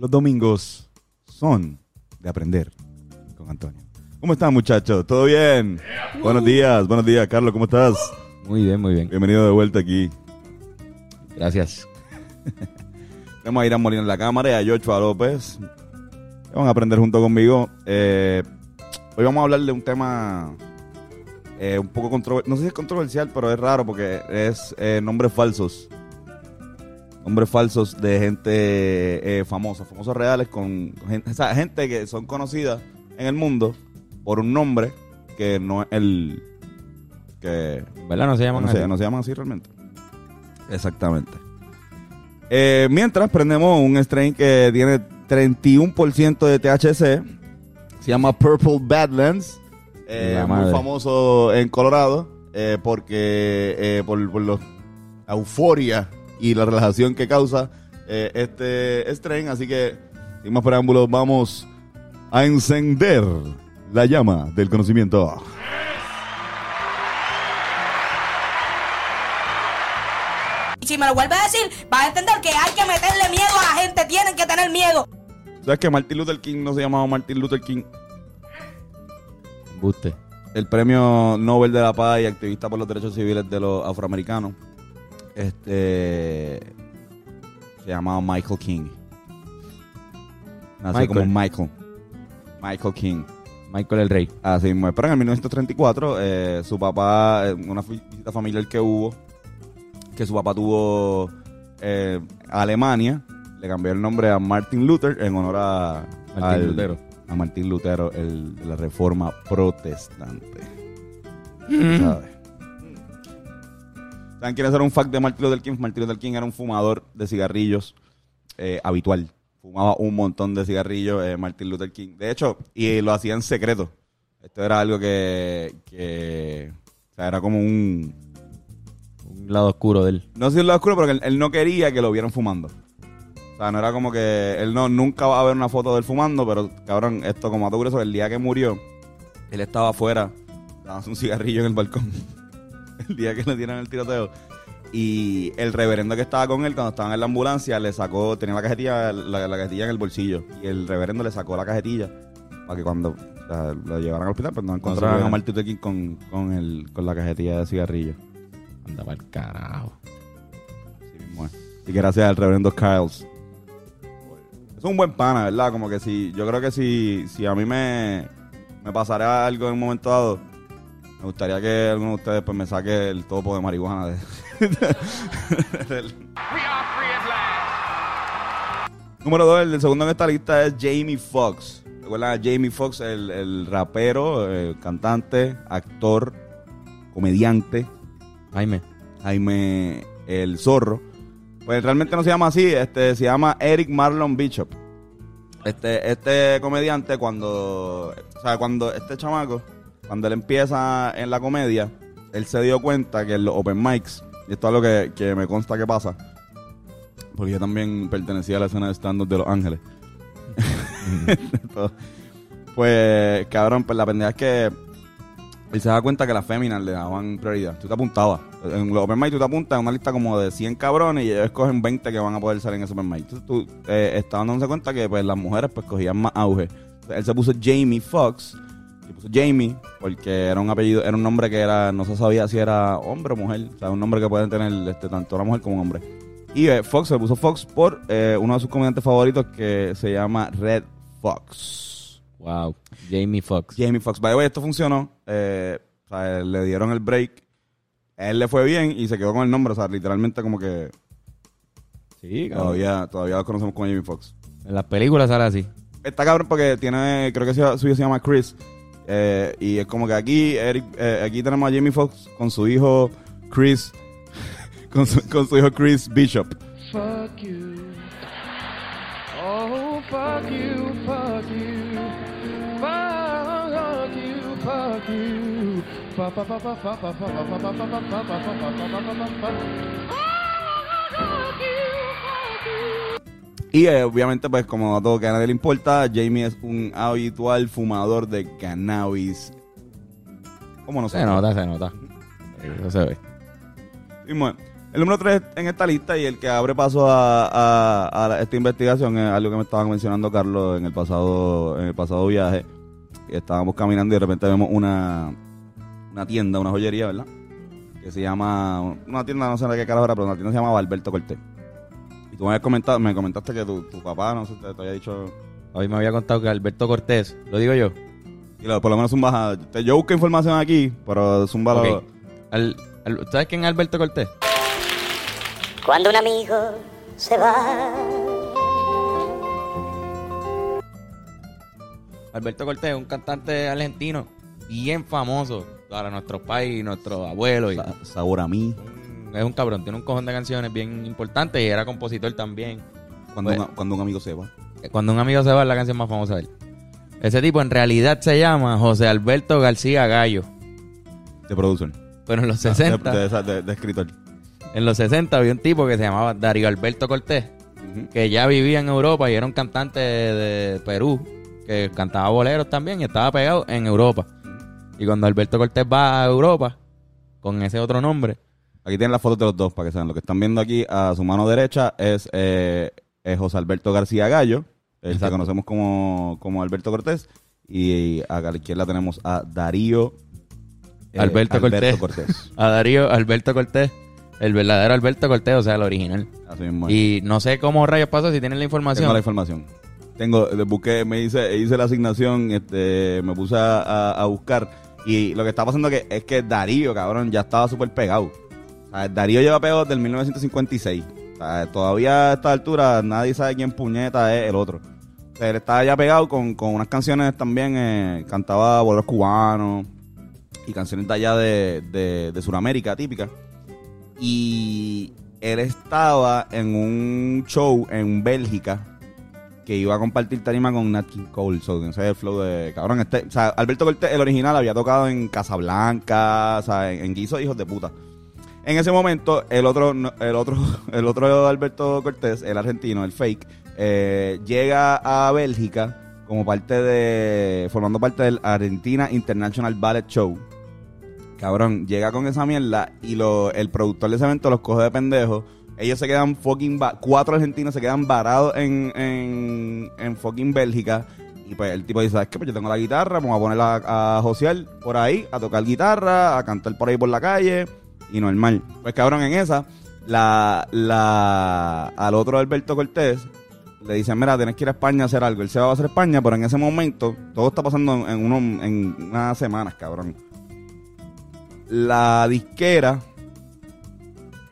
Los domingos son de aprender con Antonio. ¿Cómo están, muchachos? ¿Todo bien? Buenos días, buenos días, Carlos, ¿cómo estás? Muy bien, muy bien. Bienvenido de vuelta aquí. Gracias. Vamos a ir a Molina en la cámara y a Joshua López. Van a aprender junto conmigo. Eh, hoy vamos a hablar de un tema eh, un poco controversial. No sé si es controversial, pero es raro porque es eh, nombres falsos. Nombres falsos de gente eh, famosa, famosos reales con, gente, o sea, gente que son conocidas en el mundo por un nombre que no es el que ¿Verdad? No se llaman no así. se, no se llaman así realmente. Exactamente. Eh, mientras prendemos un strain que tiene 31% de THC. Se llama Purple Badlands. Eh, muy famoso en Colorado. eh, porque por, por la euforia y la relajación que causa eh, este strain. Así que, sin más preámbulos, vamos a encender la llama del conocimiento. Y si me lo vuelves a decir, vas a entender que hay que meterle miedo a la gente. Tienen que tener miedo. ¿Sabes que Martin Luther King no se llamaba Martin Luther King? Embuste. el premio Nobel de la Paz y activista por los derechos civiles de los afroamericanos. Este se llamaba Michael King. Nació Michael. como Michael. Michael King. Michael el Rey. Así mismo. Pero en el 1934, eh, su papá, eh, una visita familiar que hubo, que su papá tuvo eh, a Alemania, le cambió el nombre a Martin Luther en honor a Martín al- Lutero. a Martín Lutero, el la reforma protestante. Mm. ¿Sabes? ¿Saben quién era un fact de Martin Luther King? Martin Luther King era un fumador de cigarrillos eh, habitual. Fumaba un montón de cigarrillos eh, Martin Luther King. De hecho, y lo hacía en secreto. Esto era algo que, que o sea, era como un... Un lado oscuro de él. No sé si es lo oscuro, pero que él, él no quería que lo vieran fumando. O sea, no era como que él no nunca va a ver una foto de él fumando, pero cabrón, esto como dato curioso, el día que murió, él estaba afuera, dándose un cigarrillo en el balcón. el día que le dieron el tiroteo. Y el reverendo que estaba con él cuando estaban en la ambulancia le sacó, tenía la cajetilla, la, la cajetilla en el bolsillo. Y el reverendo le sacó la cajetilla para que cuando o sea, lo llevaran al hospital, pues no encontraran a. Martin Luther King con, con, el, con la cajetilla de cigarrillo. Anda para el carajo. Así mismo es. Y gracias al reverendo Kyles. Es un buen pana, ¿verdad? Como que si, yo creo que si, si a mí me, me pasara algo en un momento dado, me gustaría que alguno de ustedes pues me saque el topo de marihuana. de- del- Número dos, el segundo en esta lista es Jamie Foxx. ¿Recuerdan a Jamie Foxx, el, el rapero, eh, cantante, actor, comediante? Jaime. Jaime el Zorro. Pues realmente no se llama así, este se llama Eric Marlon Bishop. Este, este comediante cuando, o sea, cuando este chamaco, cuando él empieza en la comedia, él se dio cuenta que en los open mics, y esto es algo que, que me consta que pasa, porque yo también pertenecía a la escena de stand-up de Los Ángeles. Pues, cabrón, pues la pendeja es que él se da cuenta que las féminas le daban prioridad. Tú te apuntabas. En los Open Mic tú te apuntas en una lista como de 100 cabrones y ellos escogen 20 que van a poder salir en ese Open Mic. Entonces tú eh, estabas dándose cuenta que pues, las mujeres pues cogían más auge. Entonces, él se puso Jamie Foxx. Se puso Jamie porque era un apellido, era un nombre que era, no se sabía si era hombre o mujer. O sea, un nombre que pueden tener este, tanto la mujer como un hombre. Y eh, Fox se puso Fox por eh, uno de sus comediantes favoritos que se llama Red Fox. Wow. Jamie Foxx. Jamie Foxx. By the way, esto funcionó. Eh, o sea, le dieron el break. A él le fue bien y se quedó con el nombre. O sea, literalmente como que Sí, cabrón. todavía, todavía lo conocemos como Jamie Foxx. En las películas sale así. Está cabrón porque tiene, creo que su suyo se llama Chris. Eh, y es como que aquí, eh, aquí tenemos a Jamie Foxx con su hijo Chris, con su, hijo Chris Bishop. Oh, Y eh, obviamente, pues como a todo que a nadie le importa, Jamie es un habitual fumador de cannabis. ¿Cómo no Se nota, se nota. Eso se ve. Y bueno, el número 3 en esta lista y el que abre paso a, a- a la- esta investigación es algo que me estaba mencionando Carlos en el pasado en el pasado viaje. Estábamos caminando y de repente vemos una, una tienda, una joyería, ¿verdad? Que se llama, una tienda, no sé de qué carajo era, pero una tienda se llama Alberto Cortés. Tú me, habías comentado, me comentaste que tu, tu papá, no sé, te, te había dicho... Hoy me había contado que Alberto Cortés, lo digo yo. Y lo- por lo menos Zumba, yo busqué información aquí, pero Zumba lo- Ok. Al- al- ¿Sabes quién es Alberto Cortés? Cuando un amigo se va. Alberto Cortés es un cantante argentino bien famoso para nuestro país y nuestros abuelos. y- sa- sabor a mí. Es un cabrón, tiene un cojón de canciones bien importantes y era compositor también. Cuando, Pues- un, cuando un amigo se va. Cuando un amigo se va es la canción más famosa de él. Ese tipo en realidad se llama José Alberto García Gallo. De producer. Pero en los De, 60, de- de- de- de escritor. en los 60 había un tipo que se llamaba Darío Alberto Cortés, que ya vivía en Europa y era un cantante de Perú, que cantaba boleros también y estaba pegado en Europa. Y cuando Alberto Cortés va a Europa, con ese otro nombre, Aquí tienen las fotos de los dos para que sean. Lo que están viendo aquí a su mano derecha es, eh, es José Alberto García Gallo, Exacto. conocemos como, como Alberto Cortés. Y a la izquierda tenemos a Darío eh, Alberto Cortés. Cortés. a Darío Alberto Cortés, el verdadero Alberto Cortés, o sea, el original. Así mismo es. Y no sé cómo rayos pasó si tienen la información. Tengo la información. Tengo, busqué, me hice, hice la asignación, este, me puse a, a- a buscar. Y lo que está pasando que, es que Darío, cabrón, ya estaba súper pegado. Darío lleva pegado desde el 1956. O sea, todavía a esta altura nadie sabe quién puñeta es el otro. O sea, él estaba ya pegado con, con unas canciones también, eh, cantaba boleros cubanos y canciones de allá de, de, Sudamérica típicas. Y él estaba en un show en Bélgica que iba a compartir tarima con Nat King Cole. So, el flow de cabrón. Este, o sea, Alberto Cortés, el original, había tocado en Casablanca, o sea, en, en Guiso Hijos de Puta. En ese momento, el otro, el otro, el otro Alberto Cortés, el argentino, el fake, eh, llega a Bélgica como parte de, formando parte del Argentina International Ballet Show. Cabrón, llega con esa mierda y lo, el productor de ese evento los coge de pendejos. Ellos se quedan fucking... cuatro argentinos se quedan varados en, en, en fucking Bélgica. Y pues el tipo dice, ¿sabes qué? Pues yo tengo la guitarra, vamos a poner a, a Josiel por ahí, a tocar guitarra, a cantar por ahí por la calle. Y normal. Pues cabrón, en esa, la, la, al otro Alberto Cortés le dicen, mira, tienes que ir a España a hacer algo. Él se va a hacer España, pero en ese momento, todo está pasando en, uno, en unas semanas, cabrón. La disquera,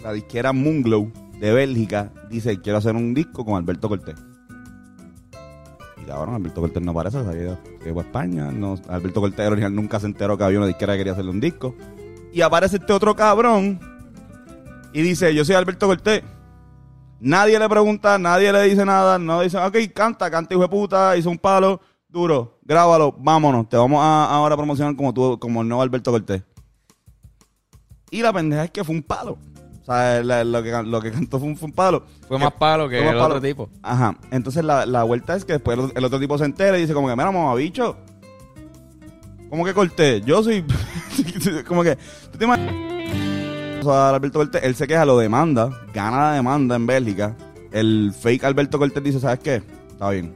la disquera Moonglow de Bélgica, dice, quiero hacer un disco con Alberto Cortés. Y cabrón, Alberto Cortés no sabía que fue a España. No, Alberto Cortés original nunca se enteró que había una disquera que quería hacerle un disco. Y aparece este otro cabrón y dice, yo soy Alberto Cortés. Nadie le pregunta, nadie le dice nada, no dice, ok, canta, canta hijo de puta, hizo un palo, duro, grábalo, vámonos, te vamos a, ahora a promocionar como tú, como el nuevo Alberto Cortés. Y la pendeja es que fue un palo. O sea, la- lo, que, lo que cantó fue un, fue un palo. Fue más palo que Fue más el palo. otro tipo. Ajá. Entonces la, la vuelta es que después el, el otro tipo se entera y dice como que, mira, mamá, bicho. ¿Cómo que corté? Yo soy... como que... ¿Tú te imaginas? Alberto Cortés, él se queja, lo demanda, gana la demanda en Bélgica. El fake Alberto Cortés dice, ¿sabes qué? Está bien.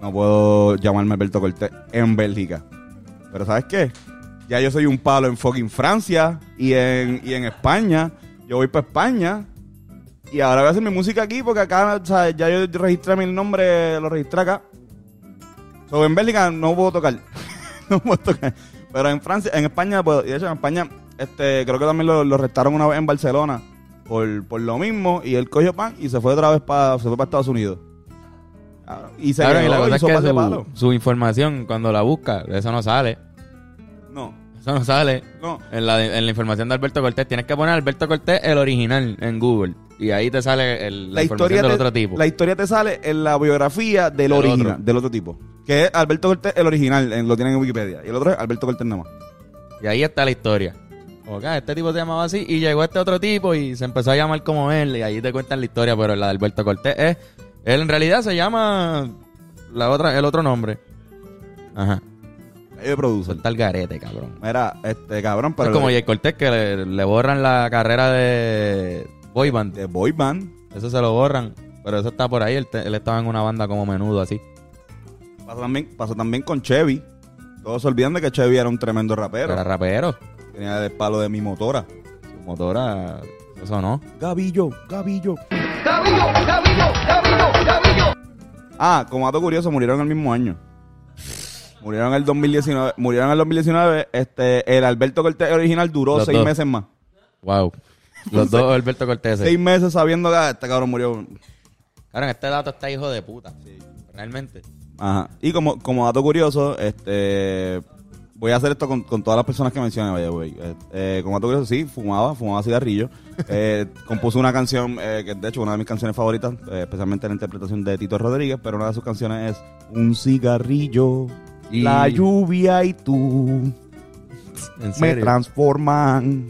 No puedo llamarme Alberto Cortés en Bélgica. Pero ¿sabes qué? Ya yo soy un palo en fucking Francia y en, y en España. Yo voy para España. Y ahora voy a hacer mi música aquí porque acá, o sea, ya yo registré mi nombre, lo registré acá. So, en Bélgica no puedo tocar. Pero en Francia, en España, puedo. Y de hecho, en España, este, creo que también lo, lo restaron una vez en Barcelona por, por lo mismo. Y él cogió pan y se fue otra vez para, se fue para Estados Unidos. Y se y quedó, la cosa es que su, información, cuando la busca, eso no sale. No, Eso no sale. no. En la, en la información de Alberto Cortés, tienes que poner Alberto Cortés el original en Google. Y ahí te sale el, la, La información historia, del te, otro tipo. la historia te sale en la biografía del, Del original, otro. del otro tipo. Que es Alberto Cortés, el original, en- lo tienen en Wikipedia. Y el otro es Alberto Cortés nada más. Y ahí está la historia. Ah, este tipo se llamaba así y llegó este otro tipo y se empezó a llamar como él y ahí te cuentan la historia, pero la de Alberto Cortés es... Él en realidad se llama la otra, el otro nombre. Ajá. Ahí de producer. Suelta el garete, cabrón. Mira, este cabrón, es pero como Jay Cortés que le, le borran la carrera de boy band. de boy band. Eso se lo borran. Pero eso está por ahí. Él, te- él estaba en una banda como menudo así. Pasó también, pasó también con Chevy. Todos se olvidan de que Chevy era un tremendo rapero. Era rapero. Tenía el palo de mi motora. Su motora. Eso no. Gavillo, Gavillo. Ah, como dato curioso, murieron el mismo año. Murieron en el 2019. Murieron en el 2019. Este, el Alberto Cortés original duró Los seis dos. meses más. Wow. Los dos Alberto Cortés. Seis meses sabiendo que ah, este cabrón murió. Claro, este dato está hijo de puta. Realmente. Ajá. Y como, como dato curioso, este voy a hacer esto con, con todas las personas que mencioné, vaya, güey. Eh, eh, como dato curioso, sí, fumaba, fumaba cigarrillo. Eh, compuso una canción eh, que de hecho una de mis canciones favoritas, especialmente la interpretación de Tito Rodríguez, pero una de sus canciones es Un cigarrillo, Y- la lluvia y tú En me transforman.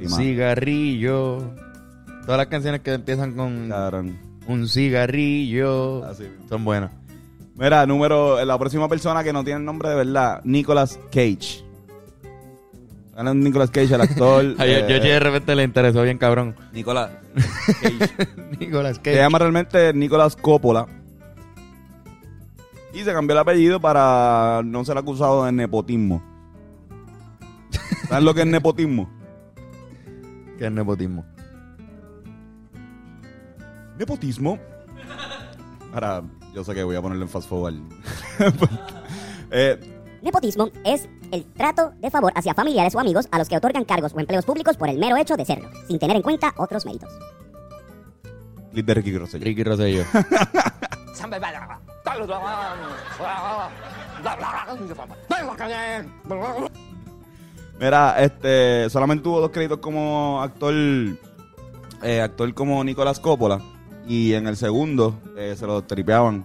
Un cigarrillo. Todas las canciones que empiezan con un cigarrillo Así son buenas. Mira, número, la próxima persona que no tiene el nombre de verdad, Nicolas Cage. Nicolas Cage, el actor. Ay, yo, eh, yo de repente le interesó bien cabrón. Nicolas Cage. Nicolas Se Cage. llama realmente Nicolas Coppola. Y se cambió el apellido para no ser acusado de nepotismo. ¿Sabes lo que es nepotismo? ¿Qué es nepotismo? Nepotismo. Ahora, yo sé que voy a ponerle en fast forward. eh, Nepotismo es el trato de favor hacia familiares o amigos a los que otorgan cargos o empleos públicos por el mero hecho de serlo, sin tener en cuenta otros méritos. clip de Ricky Rosselló. Ricky Rosselló. Mira, este, solamente tuvo dos créditos como actor, eh, actor como Nicolás Coppola. Y en el segundo eh, se lo tripeaban.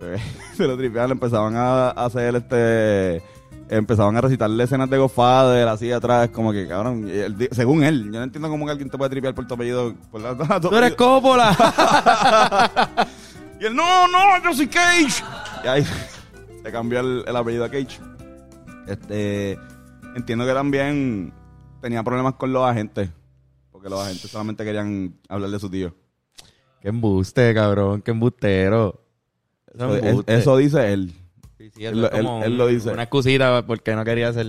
Eh, se lo tripeaban, empezaban a, hacer este. Empezaban a recitarle escenas de Godfather así atrás, como que cabrón. él según él, yo no entiendo cómo que alguien te puede tripear por tu apellido. Por la, tu ¡Tú eres. Coppola! Y él, no, no, yo soy Cage. Y ahí se cambió el, el apellido a Cage. Este, entiendo que también tenía problemas con los agentes. Porque los agentes solamente querían hablar de su tío. ¡Qué embuste, cabrón! ¡Qué embustero! Eso es Eso, embuste. eso dice él. Sí, sí, eso él lo- él- dice. Una excusita porque no quería ser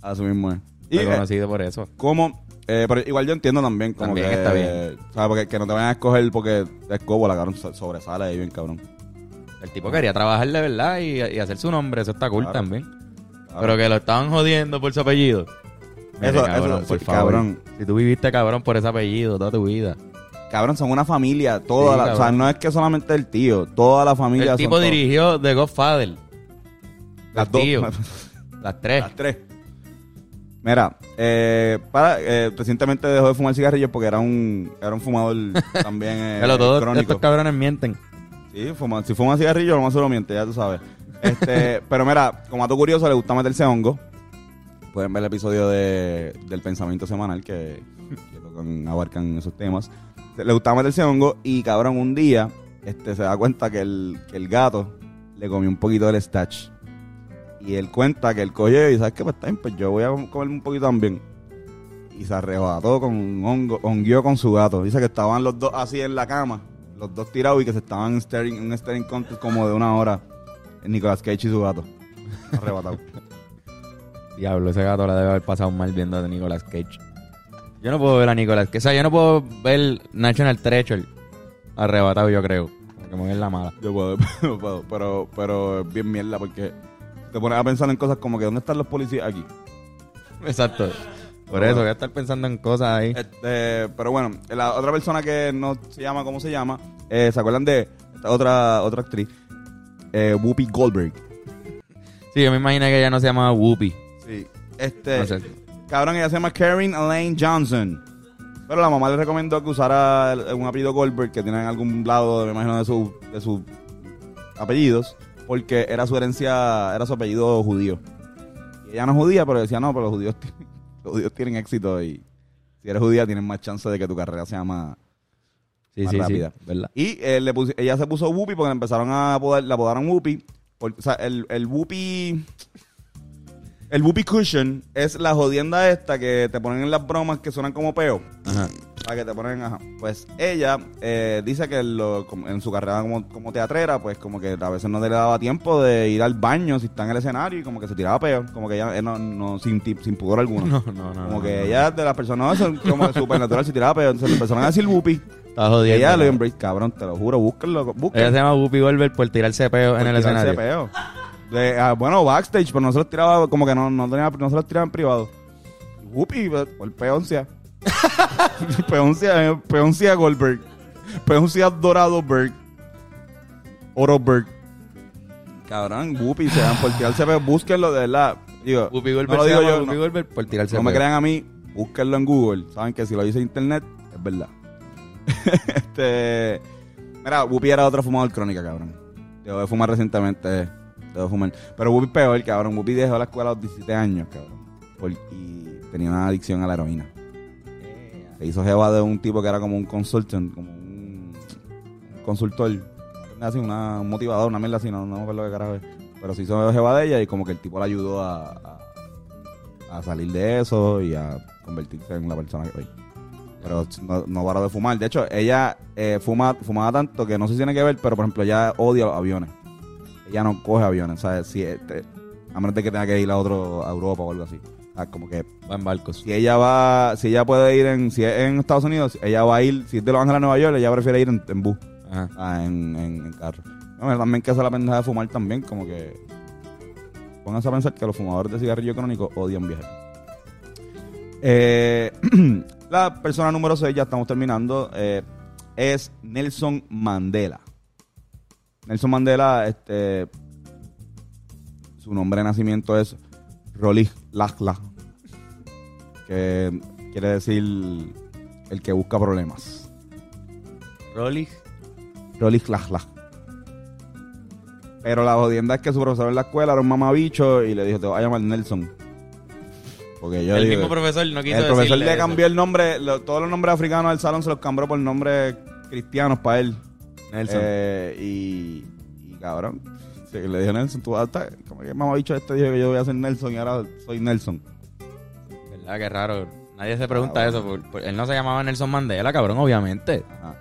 A su mismo es. Y eh, reconocido por eso. como, eh, pero igual yo entiendo también como También que, está bien. ¿sabes? Porque que no te vayan a escoger porque es Coppola, cabrón, so- sobresale ahí bien, cabrón. El tipo quería trabajar de verdad y, y hacer su nombre. Eso está cool Claro. también. Claro. Pero que lo estaban jodiendo por su apellido. Mire, Eso- cabrón, eso, por sí, favor. cabrón. Si tú viviste cabrón por ese apellido toda tu vida. Cabrón, son una familia, toda Sí, la, o sea, no es que solamente el tío, toda la familia. El tipo dirigió The Godfather. Las El dos. tío. Las tres. Las tres. Mira, eh, para, eh, recientemente dejó de fumar cigarrillos porque era un, era un fumador también eh, Pero todos crónico. estos cabrones mienten. Sí, fuma- si fuma cigarrillo, lo más seguro miente, ya tú sabes. Este, pero mira, como a tu curioso, le gusta meterse hongo. Pueden ver el episodio de, del pensamiento semanal que, que tocan, abarcan esos temas. Le gustaba meterse hongo y cabrón, un día este, se da cuenta que el, que el gato le comió un poquito del stash. Y él cuenta que él cogió y sabes qué, pues, bien, pues yo voy a comerme un poquito también. Y se arrebató con un hongo, hongueó con su gato. Dice que estaban los dos así en la cama, los dos tirados y que se estaban staring, en un staring contest como de una hora. Nicolas Cage y su gato. Arrebatado. Diablo, ese gato le debe haber pasado mal viendo a Nicolas Cage. Yo no puedo ver a Nicolas Cage. O sea, yo no puedo ver National Treasure arrebatado, yo creo. Porque me la mala. Yo puedo, yo puedo, pero, pero es bien mierda porque te pones a pensar en cosas como que ¿dónde están los policías aquí? Exacto. Por eso, voy a estar pensando en cosas ahí. Este, pero bueno, la otra persona que no se llama como se llama, eh, ¿se acuerdan de esta otra, otra actriz? Eh, Whoopi Goldberg. Sí, yo me imaginé que ella no se llamaba Whoopi. Sí. Este, No sé. Cabrón, ella se llama Karen Elaine Johnson. Pero la mamá le recomendó que usara un apellido Goldberg que tiene en algún lado, me imagino, de, su, de sus apellidos, porque era su herencia, era su apellido judío. Y ella no es judía, pero decía, no, pero los judíos, tienen- los judíos tienen éxito y si eres judía tienes más chance de que tu carrera sea más, Sí, más sí, rápida. sí. ¿Verdad? Y eh, le ella se puso Whoopi porque le empezaron a apodar, la apodaron Whoopi. Porque, o sea, el, el Whoopi. El Whoopi Cushion es la jodienda esta que te ponen en las bromas que suenan como peo. Ajá. Para que te ponen, ajá. Pues ella eh, dice que lo- como- en su carrera como, como teatrera, pues como que a veces no le daba tiempo de ir al baño si está en el escenario y como que se tiraba peo. Como que ella eh, no, no, sin, sin pudor alguno. No, no, no. Como no, que no. ella de las personas son como supernatural, se tiraba peo. Entonces le empezaron a decir Whoopi. Está Y jodiendo. ella lo embrace, cabrón, te lo juro, búsquenlo. Ella búsquenlo. se llama Whoopi Goldberg por tirarse peo en el tirarse escenario. peo. De, ah, bueno, backstage, pero no se los tiraba, como que no, no, tenía, no se los tiraba en privado. Whoopi, por peoncia. peoncia, peoncia Goldberg. Peoncia Dorado Berg. Oro Berg. Cabrón, Whoopi, se dan por tirarse peo. Búsquenlo, de verdad. Digo, Whoopi no Goldberg lo digo yo, no, Goldberg por tirarse no me peo. crean a mí, búsquenlo en Google. Saben que si lo dice internet, es verdad. este. Mira, Whoopi era otro fumador crónica, cabrón. Dejó de fumar recientemente. Dejó de fumar. Pero Whoopi peor, cabrón. Whoopi dejó la escuela a los 17 años, cabrón. Por- y tenía una adicción a la heroína. Se hizo jeva de un tipo que era como un consultant, como un, un consultor. Así, una, un motivador, una mierda así, no, no me acuerdo qué carajo es. Pero se hizo jeva de ella y como que el tipo la ayudó a, a, a salir de eso y a convertirse en la persona que hoy. Pero no, no paró de fumar. De hecho, ella eh, fuma, fumaba tanto que no sé si tiene que ver, pero por ejemplo, ella odia los aviones. Ella no coge aviones, ¿sabes? Si, este, a menos de que tenga que ir a otro a Europa o algo así. Ah, como que Va en barcos. si ella va, si ella puede ir en, si es en Estados Unidos, ella va a ir, si es de Los Ángeles a Nueva York, ella prefiere ir en, en bus, Ajá. ah, en, en, en carro. Bueno, también que hace la pendeja de fumar también, como que pónganse a pensar que los fumadores de cigarrillo crónico odian viajar. Eh, la persona número 6, ya estamos terminando, eh, es Nelson Mandela. Nelson Mandela, este, su nombre de nacimiento es Rolig Lachla, que quiere decir el que busca problemas. Rolly. Rolig Lachla. Pero la jodienda es que su profesor en la escuela era un mamabicho y le dijo, te voy a llamar Nelson. Porque yo El digo, mismo profesor no quiso el profesor le eso. cambió el nombre, lo- todos los nombres africanos del salón se los cambió por nombres cristianos para él. Nelson. Eh, y, y cabrón, sí, le dijo Nelson, tú vas a estar, como que mamabicho este dijo que yo voy a ser Nelson y ahora soy Nelson. ¿Verdad? Qué raro. Nadie se pregunta Ah, eso. por- por- él no se llamaba Nelson Mandela, cabrón, obviamente. Ajá.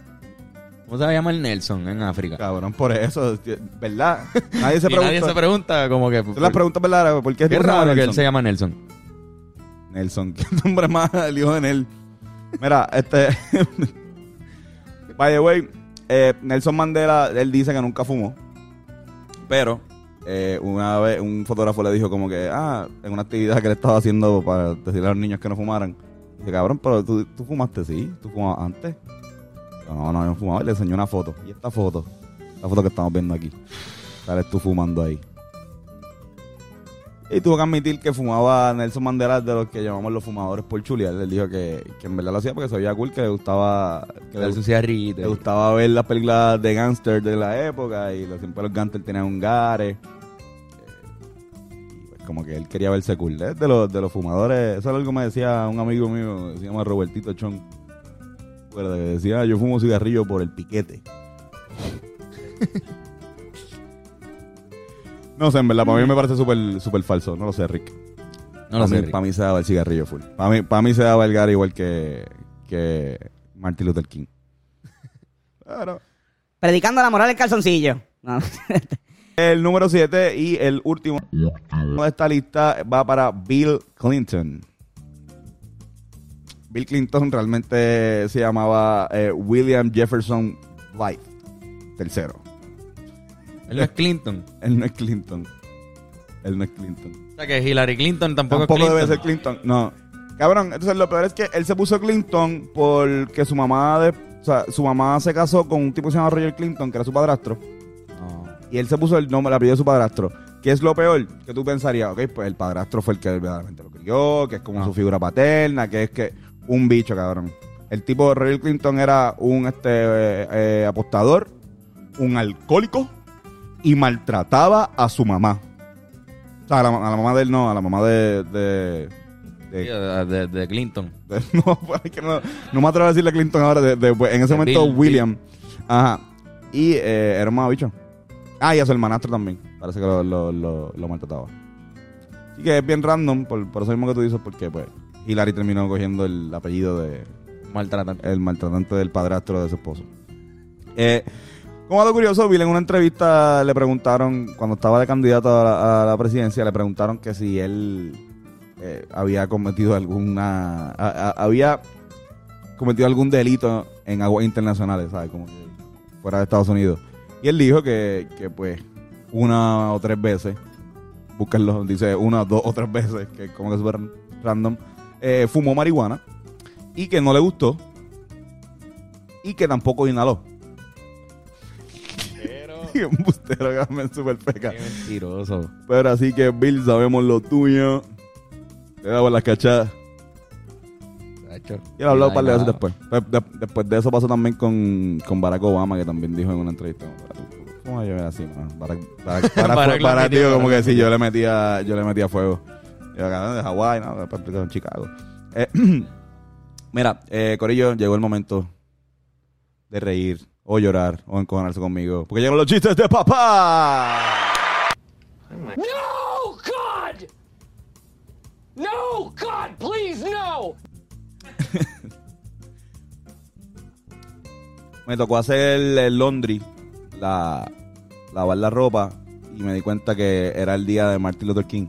¿Cómo se llama el Nelson en África? Cabrón, por eso, ¿verdad? Nadie se pregunta. nadie se pregunta como que... Son las preguntas verdaderas, ¿por qué, llamas raro que él se llama Nelson. Nelson, qué nombre más el hijo de Nel. Mira, este. By the way, eh, Nelson Mandela, él dice que nunca fumó. Pero eh, una vez un fotógrafo le dijo como que, ah, en una actividad que le estaba haciendo para decirle a los niños que no fumaran. Dice, cabrón, pero tú, tú fumaste, sí, tú fumabas antes. No, no, yo no fumaba. Y le enseñó una foto. Y esta foto, la foto que estamos viendo aquí. Sales tú fumando ahí. Y tuvo que admitir que fumaba Nelson Mandela de los que llamamos los fumadores por chulia. Él dijo que, que en verdad lo hacía porque se veía cool, que le gustaba, que le, cigarrito. le gustaba ver las películas de gangsters de la época y los, siempre los gangsters tenían un gare. Eh, y pues como que él quería verse cool. Es de los, de los fumadores, eso es algo que me decía un amigo mío, que se llama Robertito Chon. Recuerda que decía, yo fumo cigarrillo por el piquete. no sé, en verdad, para mí me parece súper súper falso. No lo sé, Rick. No lo para sé. mí, Rick. para mí se daba el cigarrillo full. Para mí, para mí se daba el gar igual que, que Martin Luther King. Claro. Predicando la moral del calzoncillo. No. El número 7 y el último de esta lista va para Bill Clinton. Bill Clinton realmente se llamaba eh, William Jefferson Blythe, tercero. Él no es Clinton. Él no es Clinton. Él no es Clinton. O sea que Hillary Clinton tampoco, Tampoco es Clinton. debe ser Clinton. No. Cabrón, entonces lo peor es que él se puso Clinton porque su mamá de, o sea, su mamá se casó con un tipo que se llama Roger Clinton, que era su padrastro. No. Y él se puso el nombre, el apellido de su padrastro. ¿Qué es lo peor? Que tú pensarías, ok, pues el padrastro fue el que verdaderamente lo crió, que es como Ah. su figura paterna, que es que un bicho, cabrón. El tipo de Bill Clinton era un este eh, eh, apostador, un alcohólico y maltrataba a su mamá. O sea, a la, a la mamá de él no, a la mamá de... de- de- de, de- de Clinton. no, pues, es que no, no me atrevo a decirle a Clinton ahora. pues, en ese momento, Bill, William. Ajá. Y eh, era un mamabicho. Ah, y a su hermanastro también. Parece que lo, lo, lo, lo maltrataba. Así que es bien random, por, por eso mismo que tú dices, porque pues Hillary terminó cogiendo el apellido de Maltratante. el maltratante del padrastro de su esposo. Eh, como dato curioso, Bill en una entrevista le preguntaron, cuando estaba de candidato a la, presidencia, le preguntaron que si él eh, había cometido alguna, había cometido algún delito en aguas internacionales, ¿sabes? Como que fuera de Estados Unidos. Y él dijo que, que pues una o tres veces, búsquenlo, dice una, dos o tres veces, que como que es súper random, eh, fumó marihuana y que no le gustó y que tampoco inhaló. Qué embustero, que súper peca. Qué mentiroso. Pero así que, Bill, sabemos lo tuyo. Te damos las cachadas. Y él habló un par de veces después. De- de- después de eso pasó también con, con Barack Obama, que también dijo en una entrevista. ¿Cómo yo así? man? Barack, Barack, Barack, Barack lo Barack metió, como que sí, yo le metía, yo le metía fuego. Yo acá de Hawái, ¿no? En Chicago. Eh, mira, eh, Corillo, llegó el momento de reír o llorar o encojonarse conmigo. Porque llegan los chistes de papá. No, God! No, God, please, no! Me tocó hacer el, el laundry, la, lavar la ropa, y me di cuenta que era el día de Martin Luther King.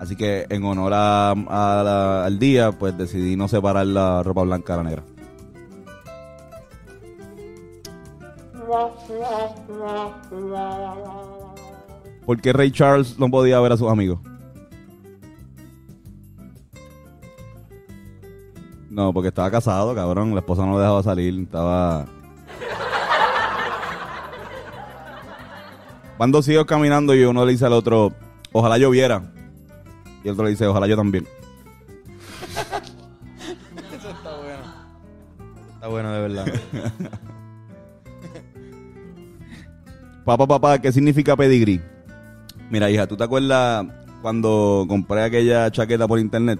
Así que en honor a, a la- al día, pues decidí no separar la ropa blanca de la negra. ¿Por qué Ray Charles no podía ver a sus amigos? No, porque estaba casado, cabrón. La esposa no lo dejaba salir. Estaba. Van dos hijos caminando y uno le dice al otro, ojalá yo viera. Y el otro le dice, ojalá yo también. Está bueno de verdad. Papá, papá, ¿qué significa pedigrí? Mira, hija, ¿tú te acuerdas cuando compré aquella chaqueta por internet?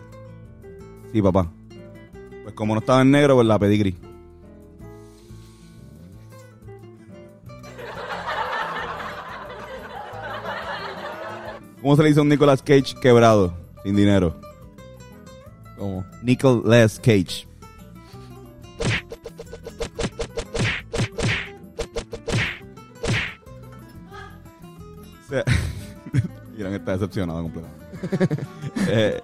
Sí, papá. Pues como no estaba en negro, pues la pedí gris. ¿Cómo se le dice a un Nicolas Cage quebrado, sin dinero? ¿Cómo? Nicolas Cage. Está decepcionado completamente. Eh,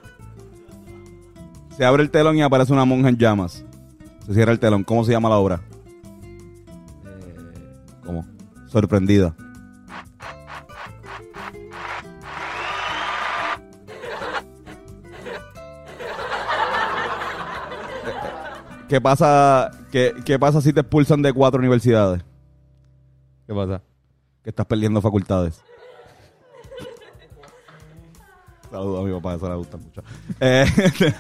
se abre el telón y aparece una monja en llamas. Se cierra el telón. ¿Cómo se llama la obra? ¿Cómo? Sorprendida. ¿Qué pasa, qué, qué pasa si te expulsan de cuatro universidades? ¿Qué pasa? Que estás perdiendo facultades. Saludos a mi papá, eso le gusta mucho. Eh,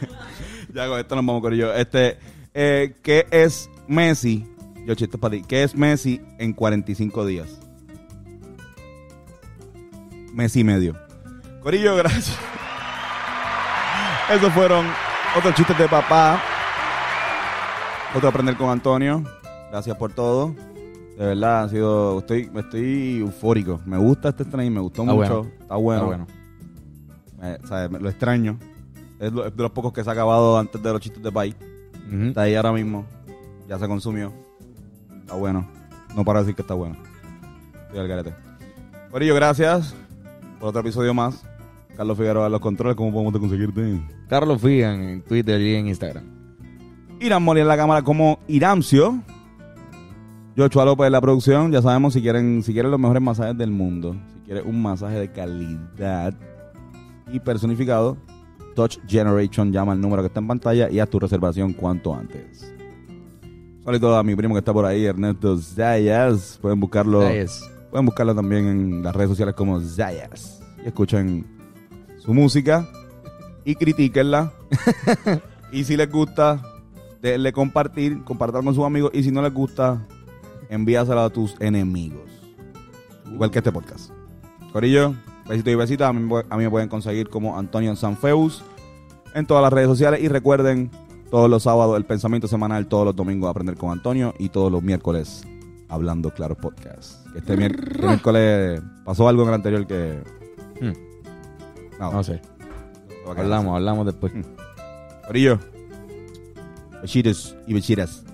ya con esto nos vamos con ello. Este, eh, ¿Qué es Messi? Yo chistes para ti. ¿Qué es Messi en 45 días? Messi y medio. Corillo, gracias. Esos fueron otros chistes de papá. Otro aprender con Antonio. Gracias por todo. De verdad, ha sido. Estoy, estoy eufórico. Me gusta este stream, me gustó Está mucho. bueno. Está bueno. Está bueno. Eh, me- lo extraño. Es, lo- es de los pocos que se ha acabado antes de los chistes de país. Ujú. Está ahí ahora mismo. Ya se consumió. Está bueno. No para decir que está bueno. Estoy al garete. Corillo, gracias por otro episodio más. Carlos Figueroa en los controles. ¿Cómo podemos conseguirte? Carlos Figan en Twitter y en Instagram. Irán Mori en la cámara como Iramcio. Joshua López en la producción. Ya sabemos si quieren, si quieren los mejores masajes del mundo. Si quieres un masaje de calidad y personificado. Touch Generation llama al número que está en pantalla y haz tu reservación cuanto antes. Saludos a mi primo que está por ahí, Ernesto Zayas. Pueden buscarlo. Zayas. Pueden buscarlo también en las redes sociales como Zayas. Y escuchen su música y critíquenla. Y si les gusta, denle compartir, compartan con sus amigos. Y si no les gusta, envíaselo a tus enemigos. Igual que este podcast. Corillo, besito y besita. A mí, me- a mí me pueden conseguir como Antonio Sanfeus en todas las redes sociales. Y recuerden, todos los sábados el pensamiento semanal, todos los domingos aprender con Antonio y todos los miércoles hablando claro podcast. Este, este miércoles pasó algo en el anterior que... Hmm, No, no sé. Hablamos, hablamos después. Corillo, besitos y besitas.